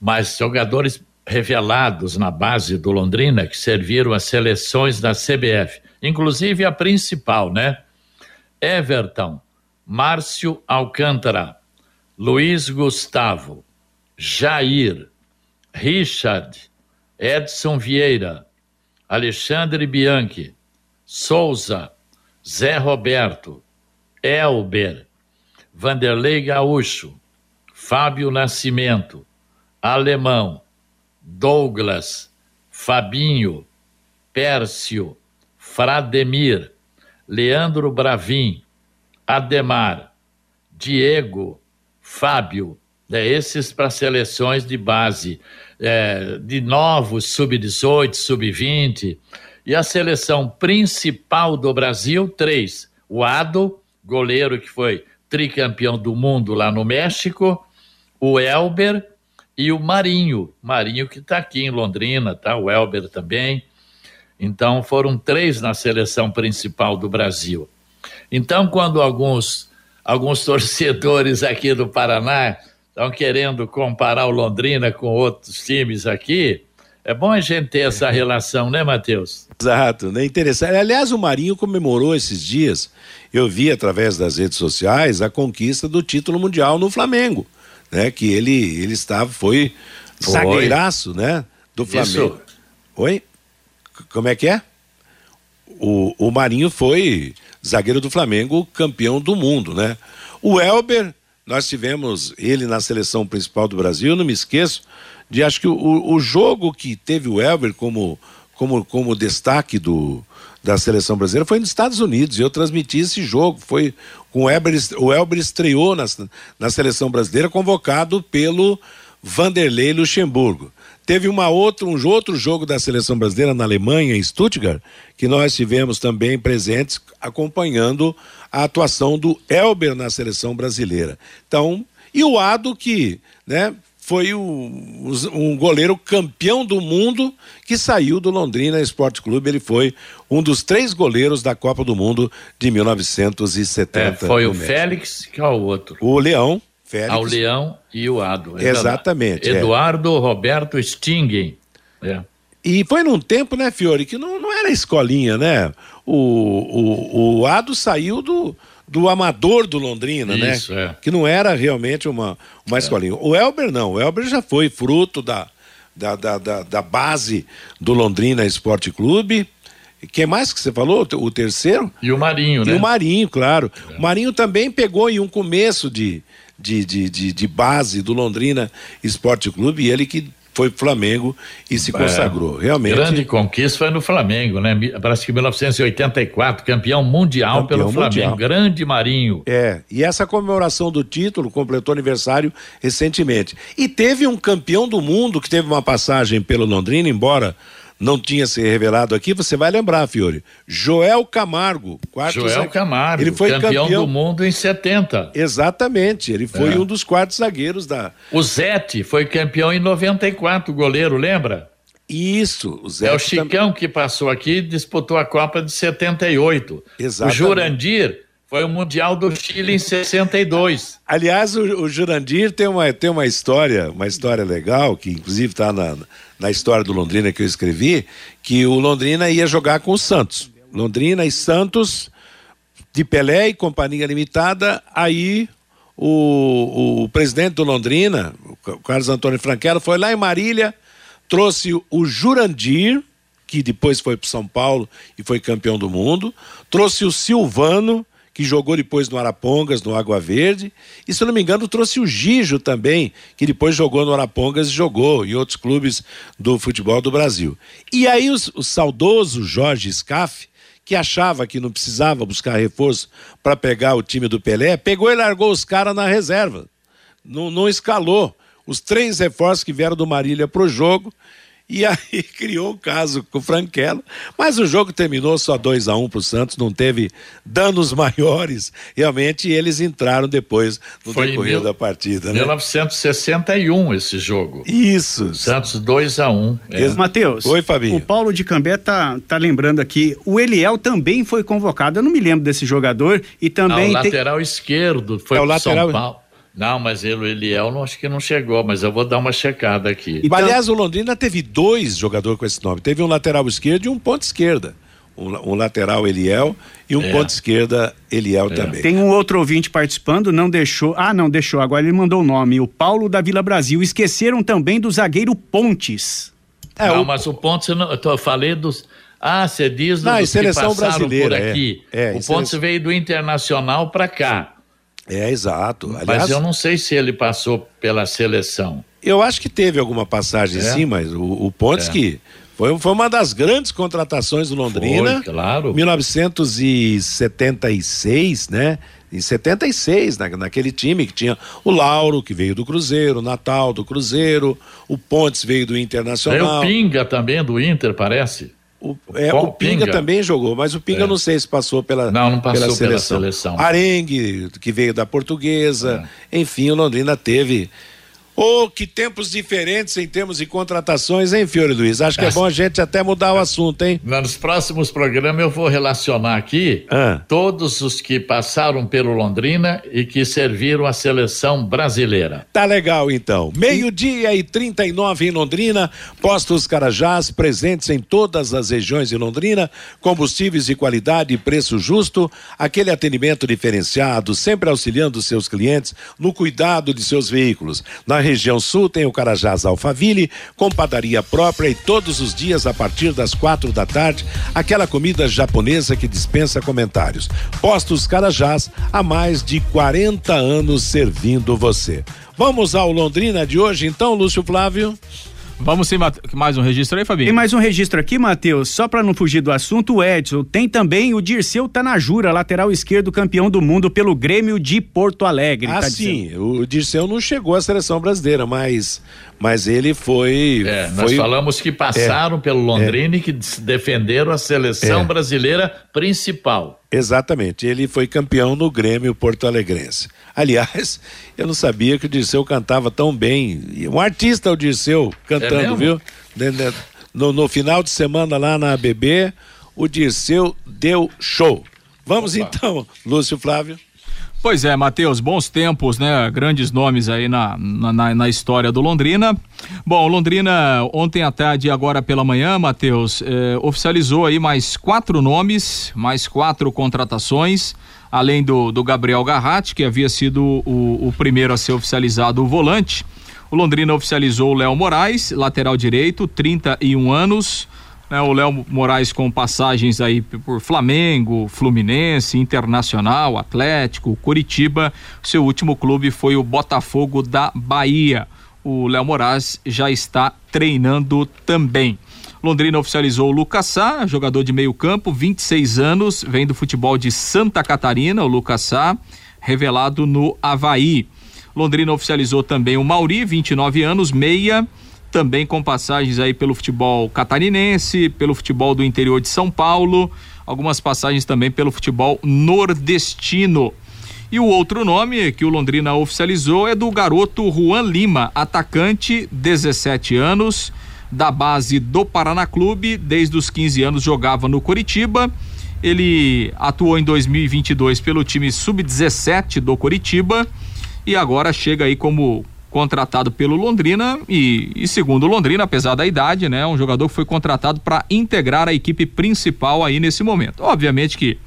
mas jogadores revelados na base do Londrina que serviram as seleções da CBF, inclusive a principal, né? Everton, Márcio Alcântara, Luiz Gustavo, Jair, Richard, Edson Vieira, Alexandre Bianchi, Souza, Zé Roberto, Elber, Vanderlei Gaúcho, Fábio Nascimento, Alemão, Douglas, Fabinho, Pércio, Frademir, Leandro Bravin, Ademar, Diego, Fábio, né, esses para seleções de base é, de novos sub-18, sub-20. E a seleção principal do Brasil, três. O Ado, goleiro que foi tricampeão do mundo lá no México, o Elber e o Marinho. Marinho que está aqui em Londrina, tá? O Elber também. Então foram três na seleção principal do Brasil. Então, quando alguns, alguns torcedores aqui do Paraná estão querendo comparar o Londrina com outros times aqui. É bom a gente ter essa relação, né, Matheus? Exato, né? Interessante. Aliás, o Marinho comemorou esses dias, eu vi através das redes sociais, a conquista do título mundial no Flamengo, né? Que ele, ele estava, foi, foi. zagueiraço, né? Do Flamengo. Isso. Oi? Como é que é? O, o Marinho foi zagueiro do Flamengo, campeão do mundo, né? O Elber nós tivemos ele na seleção principal do Brasil, não me esqueço de acho que o, o jogo que teve o Elber como, como, como destaque do, da seleção brasileira foi nos Estados Unidos. Eu transmiti esse jogo. Foi com o Elber, o Elber estreou na, na seleção brasileira, convocado pelo Vanderlei Luxemburgo. Teve uma outra, um outro jogo da seleção brasileira na Alemanha, em Stuttgart, que nós tivemos também presentes acompanhando a atuação do Elber na seleção brasileira. Então, e o Ado que, né, foi o, um goleiro campeão do mundo que saiu do Londrina Esporte Clube. Ele foi um dos três goleiros da Copa do Mundo de 1970. É, foi o Félix, que é o outro. O Leão. Félix. Ao Leão e o Ado. É Exatamente. É. Eduardo Roberto Stingen. É. E foi num tempo, né, Fiore, que não, não era escolinha, né? O, o, o Ado saiu do, do amador do Londrina, né? Isso, né? É. Que não era realmente uma, uma é. escolinha. O Elber não, o Elber já foi fruto da, da, da, da, da base do Londrina Esporte Clube. Quem mais que você falou? O terceiro? E o Marinho, né? E o Marinho, claro. É. O Marinho também pegou em um começo de, de, de, de, de base do Londrina Esporte Clube e ele que foi Flamengo e se consagrou. É, Realmente. Grande conquista foi no Flamengo, né? Parece que 1984, campeão mundial campeão pelo Flamengo. Mundial. Grande Marinho. É, e essa comemoração do título completou aniversário recentemente. E teve um campeão do mundo que teve uma passagem pelo Londrina, embora não tinha se revelado aqui, você vai lembrar, Fiore. Joel Camargo, quarto Joel zagueiro. Camargo, ele foi campeão, campeão, do mundo em 70. Exatamente, ele foi é. um dos quartos zagueiros da. O Zete foi campeão em 94, goleiro, lembra? Isso, o Zé. É o Chicão que passou aqui e disputou a Copa de 78. Exatamente. O Jurandir foi o Mundial do Chile em 62. Aliás, o, o Jurandir tem uma, tem uma história, uma história legal, que inclusive está na, na história do Londrina que eu escrevi, que o Londrina ia jogar com o Santos. Londrina e Santos, de Pelé e Companhia Limitada, aí o, o presidente do Londrina, o Carlos Antônio Franquelo, foi lá em Marília, trouxe o Jurandir, que depois foi para São Paulo e foi campeão do mundo, trouxe o Silvano, que jogou depois no Arapongas, no Água Verde, e se não me engano trouxe o Gijo também, que depois jogou no Arapongas e jogou em outros clubes do futebol do Brasil. E aí o saudoso Jorge Scaff, que achava que não precisava buscar reforço para pegar o time do Pelé, pegou e largou os caras na reserva. Não, não escalou. Os três reforços que vieram do Marília pro jogo e aí criou um caso com o Franquelo. Mas o jogo terminou só 2 a 1 um para o Santos, não teve danos maiores. Realmente eles entraram depois no Foi decorrer mil, da partida. Né? 1961 esse jogo. Isso. Santos 2 a 1 um, é. Matheus. Oi, Fabinho. O Paulo de Cambé tá, tá lembrando aqui. O Eliel também foi convocado. Eu não me lembro desse jogador. E também. Ah, o lateral esquerdo foi é o lateral... São Paulo. Não, mas ele, o Eliel não, acho que não chegou, mas eu vou dar uma checada aqui. Então... Aliás, o Londrina teve dois jogadores com esse nome. Teve um lateral esquerdo e um ponto esquerda. Um, um lateral Eliel e um é. ponto esquerda Eliel é. também. Tem um outro ouvinte participando, não deixou. Ah, não deixou. Agora ele mandou o nome. O Paulo da Vila Brasil. Esqueceram também do zagueiro Pontes. É, não, o... mas o Pontes, eu, não, eu falei dos. Ah, você diz não, dos seleção que passaram brasileira, por aqui. É, é, o Pontes veio do Internacional para cá. É, exato. Aliás, mas eu não sei se ele passou pela seleção. Eu acho que teve alguma passagem é? sim, mas o, o Pontes é. que foi, foi uma das grandes contratações do Londrina. Foi, claro. 1976, né? Em 76, na, naquele time que tinha o Lauro, que veio do Cruzeiro, o Natal do Cruzeiro, o Pontes veio do Internacional. É o Pinga também do Inter, parece. O, é, o Pinga, Pinga, também jogou, mas o Pinga é. não sei se passou pela, não, não passou pela, seleção. pela seleção. Arengue, que veio da portuguesa. É. Enfim, o Londrina teve Oh, que tempos diferentes em termos de contratações, hein, Fiore Luiz? Acho que é bom a gente até mudar o assunto, hein? Nos próximos programas eu vou relacionar aqui ah. todos os que passaram pelo Londrina e que serviram a seleção brasileira. Tá legal, então. Meio-dia e 39 em Londrina, postos Carajás presentes em todas as regiões de Londrina, combustíveis de qualidade e preço justo, aquele atendimento diferenciado, sempre auxiliando seus clientes no cuidado de seus veículos. Na região sul tem o Carajás Alfaville, com padaria própria e todos os dias a partir das quatro da tarde, aquela comida japonesa que dispensa comentários. Postos Carajás há mais de 40 anos servindo você. Vamos ao Londrina de hoje, então, Lúcio Flávio? Vamos sim, mais um registro aí, Fabinho? Tem mais um registro aqui, Matheus. Só para não fugir do assunto, o Edson. Tem também o Dirceu Tanajura, lateral esquerdo campeão do mundo pelo Grêmio de Porto Alegre. Ah, tá sim. Dizendo. O Dirceu não chegou à seleção brasileira, mas, mas ele foi. É, foi... nós falamos que passaram é, pelo Londrina é. e que defenderam a seleção é. brasileira principal. Exatamente, ele foi campeão no Grêmio Porto Alegrense. Aliás, eu não sabia que o Dirceu cantava tão bem. Um artista o Dirceu cantando, é viu? No, no, final de semana lá na ABB, o Dirceu deu show. Vamos Opa. então, Lúcio Flávio. Pois é, Matheus, bons tempos, né? Grandes nomes aí na, na, na, história do Londrina. Bom, Londrina, ontem à tarde e agora pela manhã, Matheus, eh, oficializou aí mais quatro nomes, mais quatro contratações, além do, do Gabriel Garratti, que havia sido o, o primeiro a ser oficializado o volante. O Londrina oficializou o Léo Moraes, lateral direito, 31 anos. Né, o Léo Moraes com passagens aí por Flamengo, Fluminense, Internacional, Atlético, Curitiba. Seu último clube foi o Botafogo da Bahia. O Léo Moraes já está treinando também. Londrina oficializou o Lucas Sá, jogador de meio campo, 26 anos, vem do futebol de Santa Catarina, o Lucas Sá, revelado no Havaí. Londrina oficializou também o Mauri, 29 anos, meia, também com passagens aí pelo futebol catarinense, pelo futebol do interior de São Paulo, algumas passagens também pelo futebol nordestino. E o outro nome que o Londrina oficializou é do garoto Juan Lima, atacante, 17 anos, da base do Paraná Clube, desde os 15 anos jogava no Curitiba. Ele atuou em 2022 pelo time sub-17 do Curitiba e agora chega aí como contratado pelo Londrina e, e, segundo Londrina, apesar da idade, né, um jogador que foi contratado para integrar a equipe principal aí nesse momento. Obviamente que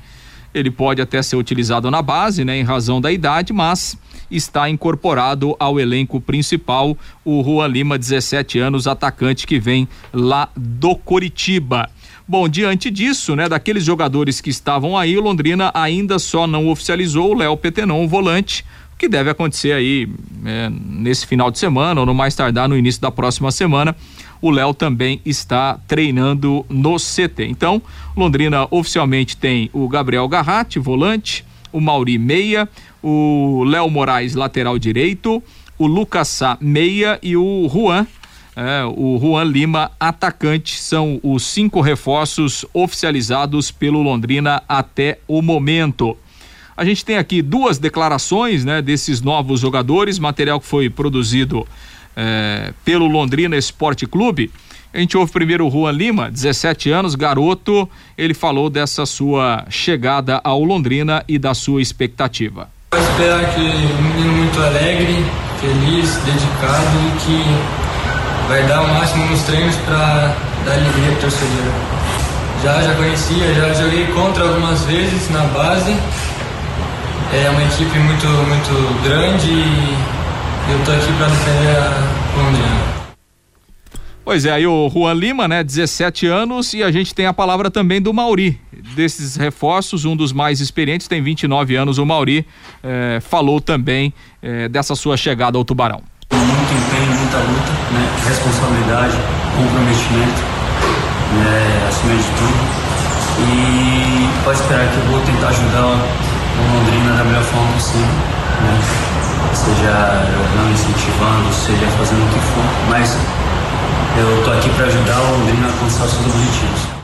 ele pode até ser utilizado na base, né, em razão da idade, mas está incorporado ao elenco principal o Juan Lima, 17 anos, atacante que vem lá do Coritiba. Bom, diante disso, né, daqueles jogadores que estavam aí, o Londrina ainda só não oficializou o Léo Petenon, o volante, que deve acontecer aí é, nesse final de semana ou no mais tardar no início da próxima semana. O Léo também está treinando no CT. Então, Londrina oficialmente tem o Gabriel Garratti, volante, o Mauri Meia, o Léo Moraes, lateral direito, o Lucas Sá, meia e o Juan, é, o Juan Lima, atacante. São os cinco reforços oficializados pelo Londrina até o momento. A gente tem aqui duas declarações, né, desses novos jogadores, material que foi produzido é, pelo Londrina Esporte Clube. A gente ouve primeiro o Juan Lima, 17 anos, garoto. Ele falou dessa sua chegada ao Londrina e da sua expectativa. Vou esperar que um menino muito alegre, feliz, dedicado e que vai dar o máximo nos treinos para dar alegria para o torcedor. Já, já conhecia, já joguei contra algumas vezes na base é uma equipe muito, muito grande e eu tô aqui para defender a Londrina. Pois é, aí o Juan Lima, né, 17 anos, e a gente tem a palavra também do Mauri. Desses reforços, um dos mais experientes, tem 29 anos, o Mauri, eh, falou também eh, dessa sua chegada ao Tubarão. Muito empenho, muita luta, né, responsabilidade, comprometimento, né, acima de tudo. E pode esperar que eu vou tentar ajudar o Londrina da melhor forma possível, né? seja jogando, incentivando, seja fazendo o que for, mas eu tô aqui para ajudar o Londrina a alcançar seus objetivos.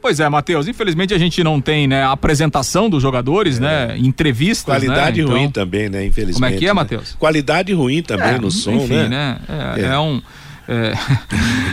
Pois é, Matheus, infelizmente a gente não tem, né, a apresentação dos jogadores, é. né, entrevistas, Qualidade né? ruim então, também, né, infelizmente. Como é que é, né? Matheus? Qualidade ruim também é, no som, enfim, né? né? É, é. é um é,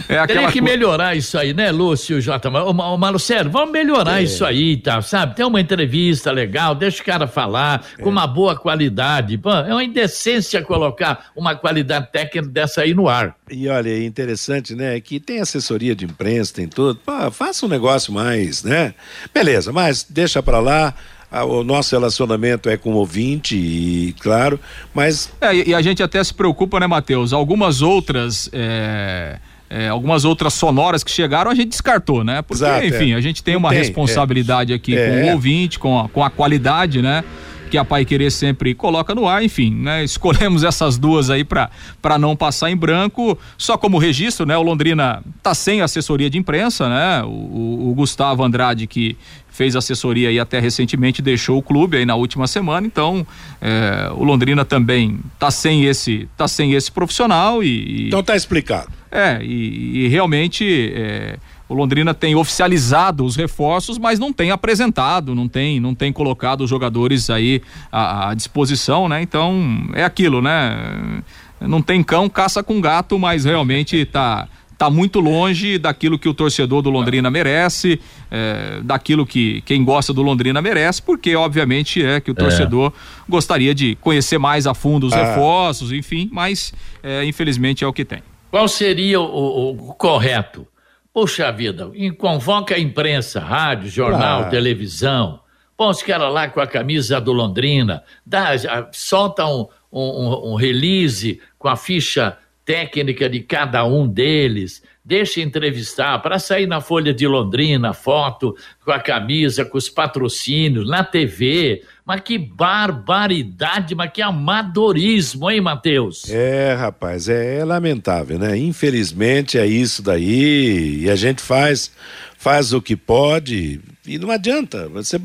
é Teria que melhorar isso aí, né, Lúcio J. O, o Marcelo, vamos melhorar é. isso aí, tá? Sabe? Tem uma entrevista legal, deixa o cara falar é. com uma boa qualidade. Pô, é uma indecência colocar uma qualidade técnica dessa aí no ar. E olha, é interessante, né? Que tem assessoria de imprensa, tem tudo. Pô, faça um negócio mais, né? Beleza, mas deixa pra lá o nosso relacionamento é com o ouvinte, e claro, mas. É, e, a gente até se preocupa, né, Matheus? Algumas outras. É... É, algumas outras sonoras que chegaram a gente descartou, né? Porque, Exato, enfim, é. a gente tem uma tem, responsabilidade aqui com o ouvinte, com a, com a qualidade, né? Que a Pai Querer sempre coloca no ar, enfim, né? Escolhemos essas duas aí para não passar em branco, só como registro, né? O Londrina tá sem assessoria de imprensa, né? O, o, Gustavo Andrade que fez assessoria aí até recentemente, deixou o clube aí na última semana, então é, o Londrina também tá sem esse, tá sem esse profissional e. Então tá explicado. É, e, e realmente é, o Londrina tem oficializado os reforços, mas não tem apresentado, não tem, não tem colocado os jogadores aí à, à disposição, né? Então é aquilo, né? Não tem cão, caça com gato, mas realmente tá está muito longe daquilo que o torcedor do Londrina merece, é, daquilo que quem gosta do Londrina merece, porque obviamente é que o é. torcedor é. gostaria de conhecer mais a fundo os ah. reforços, enfim, mas é, infelizmente é o que tem. Qual seria o, o, o correto? Poxa vida, convoca a imprensa, rádio, jornal, ah. televisão, põe os caras lá com a camisa do Londrina, dá, solta um, um, um release com a ficha técnica de cada um deles, deixa entrevistar para sair na Folha de Londrina, foto com a camisa, com os patrocínios, na TV. Mas que barbaridade, mas que amadorismo, hein, Matheus? É, rapaz, é, é lamentável, né? Infelizmente é isso daí, e a gente faz faz o que pode e não adianta. Você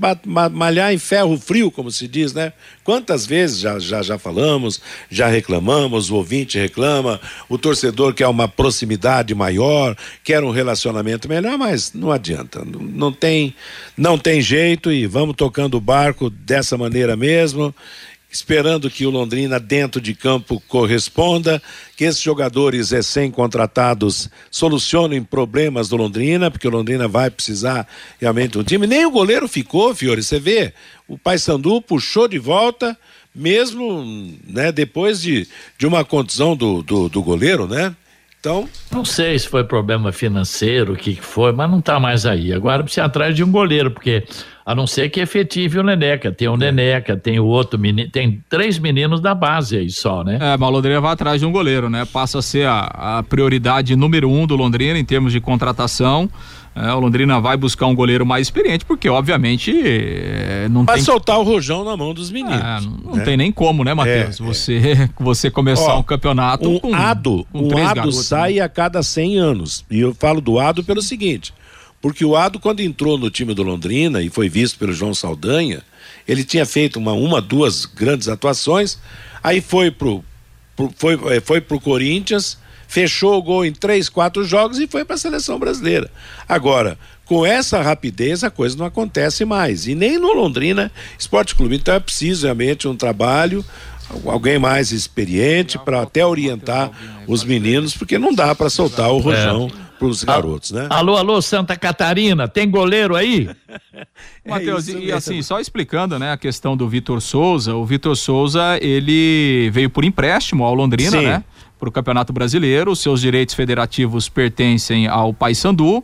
malhar em ferro frio, como se diz, né? Quantas vezes já, já, já falamos, já reclamamos, o ouvinte reclama, o torcedor quer uma proximidade maior, quer um relacionamento melhor, mas não adianta, não, não tem, não tem jeito e vamos tocando o barco dessa maneira mesmo esperando que o Londrina dentro de campo corresponda, que esses jogadores recém-contratados solucionem problemas do Londrina, porque o Londrina vai precisar realmente um time. Nem o goleiro ficou, Fiore, você vê, o Paysandu puxou de volta, mesmo né, depois de, de uma contusão do, do, do goleiro, né? Então. Não sei se foi problema financeiro, o que foi, mas não está mais aí. Agora precisa atrás de um goleiro, porque a não ser que efetive o Neneca. Tem o Neneca, tem o outro menino, tem três meninos da base aí só, né? É, mas o Londrina vai atrás de um goleiro, né? Passa a ser a, a prioridade número um do Londrina em termos de contratação. É, o Londrina vai buscar um goleiro mais experiente, porque obviamente é, não vai tem... soltar o rojão na mão dos meninos. É, não, né? tem nem como, né, Matheus? É, é. você, você começar Ó, um campeonato um com, ado, com um ado garotos, sai né? a cada 100 anos. E eu falo do ado pelo seguinte, porque o ado quando entrou no time do Londrina e foi visto pelo João Saldanha, ele tinha feito uma, uma duas grandes atuações, aí foi pro, pro foi, é, foi pro Corinthians fechou o gol em três, quatro jogos e foi para a seleção brasileira. Agora, com essa rapidez a coisa não acontece mais e nem no Londrina Esporte Clube. Então é preciso realmente um trabalho, alguém mais experiente para até orientar os meninos, porque não dá para soltar o rojão. É para os garotos, né? Alô, alô, Santa Catarina, tem goleiro aí? Matheus, é e assim, só explicando, né, a questão do Vitor Souza, o Vitor Souza, ele veio por empréstimo ao Londrina, Sim. né? para o Campeonato Brasileiro. Seus direitos federativos pertencem ao Paysandu.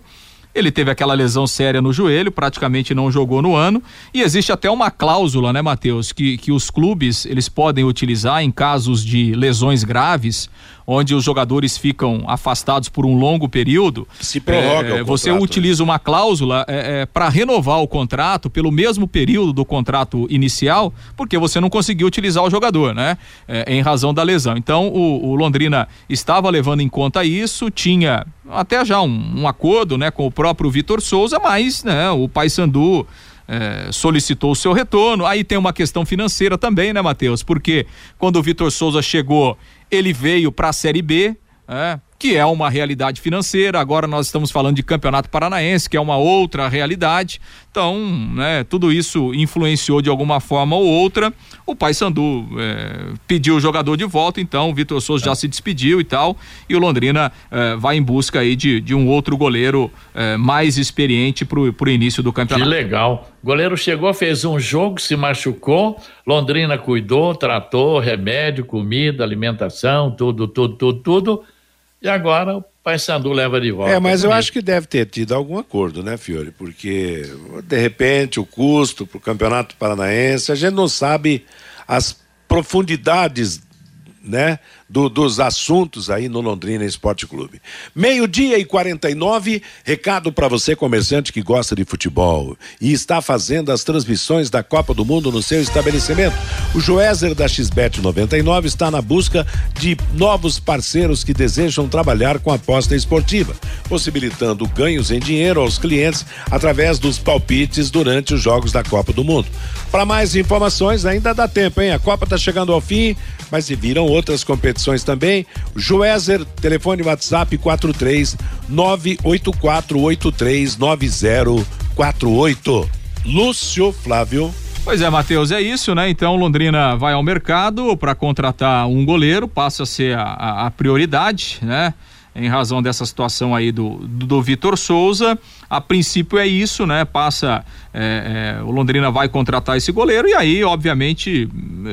Ele teve aquela lesão séria no joelho, praticamente não jogou no ano. E existe até uma cláusula, né, Matheus, que, que os clubes eles podem utilizar em casos de lesões graves onde os jogadores ficam afastados por um longo período. Se prorroga. É, você contrato, utiliza né? uma cláusula é, é, para renovar o contrato pelo mesmo período do contrato inicial, porque você não conseguiu utilizar o jogador, né? É, em razão da lesão. Então o, o, Londrina estava levando em conta isso, tinha até já um, um acordo, né, com o próprio Vitor Souza, mas, né, o Paysandu é, solicitou o seu retorno. Aí tem uma questão financeira também, né, Matheus? Porque quando o Vitor Souza chegou, ele veio para a Série B, é, que é uma realidade financeira. Agora nós estamos falando de Campeonato Paranaense, que é uma outra realidade. Então, né, tudo isso influenciou de alguma forma ou outra. O Paysandu é, pediu o jogador de volta, então o Vitor Souza é. já se despediu e tal. E o Londrina é, vai em busca aí de, de um outro goleiro é, mais experiente para o início do campeonato. Que legal. O goleiro chegou, fez um jogo, se machucou. Londrina cuidou, tratou, remédio, comida, alimentação, tudo, tudo, tudo, tudo e agora o Paysandu leva de volta. É, mas eu acho que deve ter tido algum acordo, né, Fiore? Porque, de repente, o custo para o Campeonato Paranaense, a gente não sabe as profundidades, né, do, dos assuntos aí no Londrina Esporte Clube. Meio-dia e 49, recado para você, comerciante que gosta de futebol e está fazendo as transmissões da Copa do Mundo no seu estabelecimento. O Joézer da XBET 99 está na busca de novos parceiros que desejam trabalhar com aposta esportiva, possibilitando ganhos em dinheiro aos clientes através dos palpites durante os jogos da Copa do Mundo. Para mais informações, ainda dá tempo, hein? A Copa está chegando ao fim, mas se viram outras competições também. Joézer, telefone WhatsApp 43 984839048. Lúcio Flávio. Pois é, Matheus, é isso, né? Então Londrina vai ao mercado para contratar um goleiro, passa a ser a, a prioridade, né? em razão dessa situação aí do, do, do Vitor Souza. A princípio é isso, né? Passa, é, é, o Londrina vai contratar esse goleiro e aí, obviamente,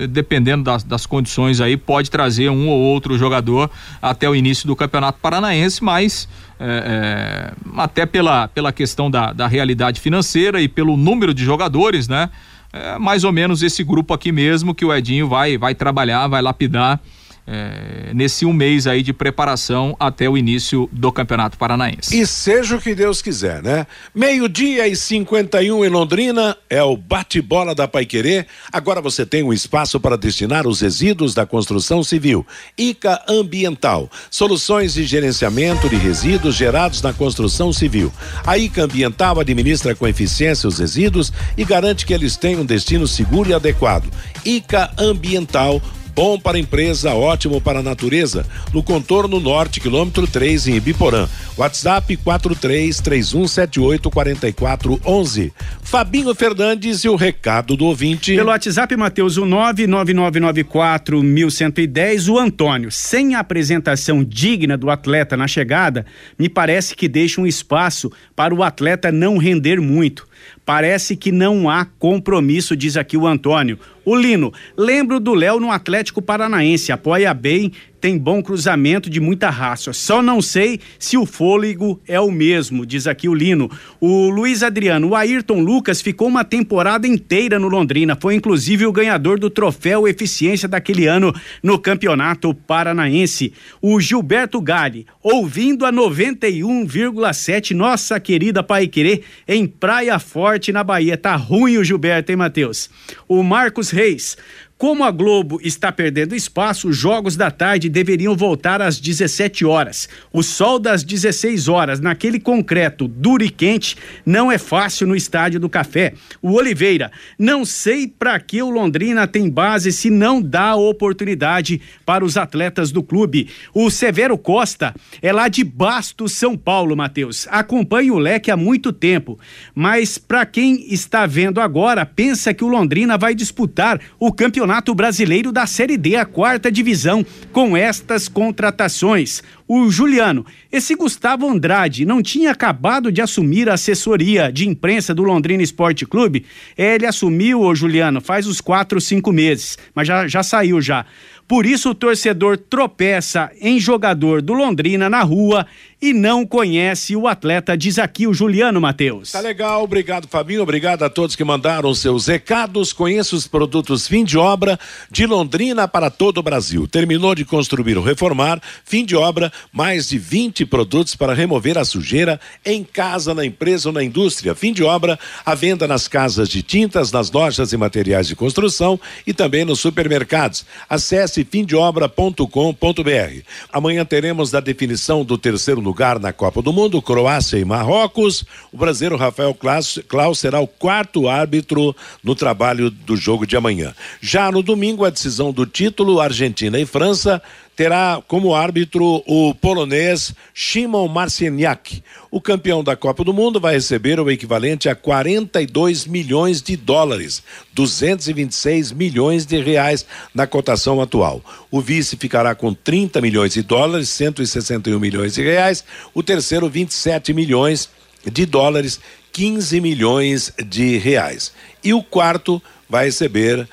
dependendo das, das, condições aí, pode trazer um ou outro jogador até o início do Campeonato Paranaense, mas é, é até pela, pela questão da, da realidade financeira e pelo número de jogadores, né? É mais ou menos esse grupo aqui mesmo que o Edinho vai, vai trabalhar, vai lapidar é, nesse um mês aí de preparação até o início do Campeonato Paranaense. E seja o que Deus quiser, né? Meio-dia e 51 em Londrina é o bate-bola da Paiquerê. Agora você tem um espaço para destinar os resíduos da construção civil. ICA Ambiental, soluções de gerenciamento de resíduos gerados na construção civil. A ICA Ambiental administra com eficiência os resíduos e garante que eles tenham um destino seguro e adequado. ICA Ambiental Bom para a empresa, ótimo para a natureza. No contorno norte, quilômetro 3 em Ibiporã. WhatsApp 4331784411. Fabinho Fernandes e o recado do ouvinte. Pelo WhatsApp, Matheus, o 99994110, o Antônio. Sem apresentação digna do atleta na chegada, me parece que deixa um espaço para o atleta não render muito. Parece que não há compromisso, diz aqui o Antônio. O Lino, lembro do Léo no Atlético Paranaense, apoia bem tem bom cruzamento de muita raça. Só não sei se o fôlego é o mesmo, diz aqui o Lino. O Luiz Adriano, o Ayrton Lucas ficou uma temporada inteira no Londrina, foi inclusive o ganhador do troféu Eficiência daquele ano no Campeonato Paranaense. O Gilberto Gale, ouvindo a 91,7, nossa querida Pai Querer, em Praia Forte, na Bahia. Tá ruim o Gilberto, hein, Matheus? O Marcos pace como a Globo está perdendo espaço, os jogos da tarde deveriam voltar às 17 horas. O sol das 16 horas, naquele concreto duro e quente, não é fácil no estádio do Café. O Oliveira, não sei para que o Londrina tem base se não dá oportunidade para os atletas do clube. O Severo Costa é lá de Basto, São Paulo, Matheus. Acompanha o leque há muito tempo, mas para quem está vendo agora, pensa que o Londrina vai disputar o campeonato Campeonato Brasileiro da Série D, a quarta divisão, com estas contratações. O Juliano, esse Gustavo Andrade não tinha acabado de assumir a assessoria de imprensa do Londrina Esporte Clube? Ele assumiu, ô Juliano, faz uns quatro, cinco meses, mas já, já saiu já. Por isso o torcedor tropeça em jogador do Londrina na rua e não conhece o atleta, diz aqui o Juliano Matheus. Tá legal, obrigado Fabinho, obrigado a todos que mandaram seus recados. Conheça os produtos fim de obra de Londrina para todo o Brasil. Terminou de construir ou reformar, fim de obra, mais de 20 produtos para remover a sujeira em casa, na empresa ou na indústria. Fim de obra, a venda nas casas de tintas, nas lojas e materiais de construção e também nos supermercados. Acesse fimdeobra.com.br. Amanhã teremos a definição do terceiro lugar na Copa do Mundo, Croácia e Marrocos. O brasileiro Rafael Klaus, Klaus será o quarto árbitro no trabalho do jogo de amanhã. Já no domingo, a decisão do título, Argentina e França terá como árbitro o polonês Szymon Marciniak. O campeão da Copa do Mundo vai receber o equivalente a 42 milhões de dólares, 226 milhões de reais na cotação atual. O vice ficará com 30 milhões de dólares, 161 milhões de reais. O terceiro, 27 milhões de dólares, 15 milhões de reais. E o quarto vai receber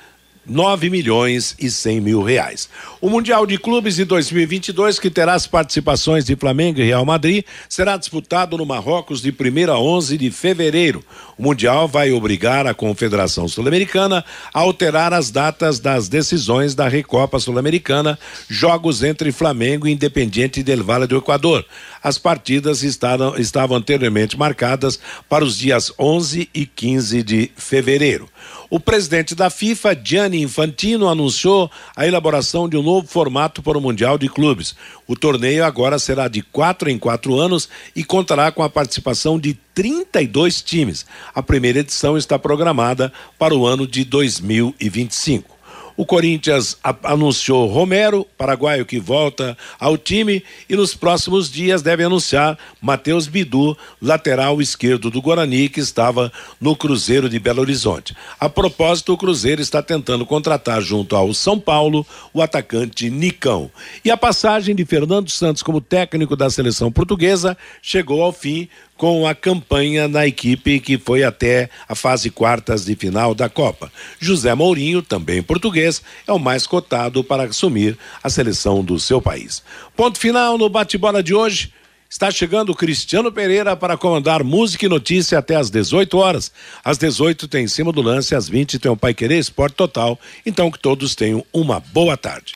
9 milhões e 100 mil reais. O Mundial de Clubes de 2022, que terá as participações de Flamengo e Real Madrid, será disputado no Marrocos de 1 a 11 de fevereiro. O Mundial vai obrigar a Confederação Sul-Americana a alterar as datas das decisões da Recopa Sul-Americana, jogos entre Flamengo e Independiente del Vale do Equador. As partidas estavam, estavam anteriormente marcadas para os dias 11 e 15 de fevereiro. O presidente da FIFA, Gianni Infantino, anunciou a elaboração de um novo formato para o Mundial de Clubes. O torneio agora será de quatro em quatro anos e contará com a participação de 32 times. A primeira edição está programada para o ano de 2025. O Corinthians anunciou Romero, paraguaio que volta ao time, e nos próximos dias deve anunciar Matheus Bidu, lateral esquerdo do Guarani, que estava no Cruzeiro de Belo Horizonte. A propósito, o Cruzeiro está tentando contratar junto ao São Paulo o atacante Nicão. E a passagem de Fernando Santos como técnico da seleção portuguesa chegou ao fim com a campanha na equipe que foi até a fase quartas de final da Copa. José Mourinho, também português, é o mais cotado para assumir a seleção do seu país. Ponto final no bate-bola de hoje. Está chegando Cristiano Pereira para comandar música e notícia até às 18 horas. Às 18 tem em cima do lance, às 20 tem o Pai Querer Esporte Total. Então que todos tenham uma boa tarde.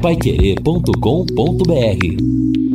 Paiquerê.com.br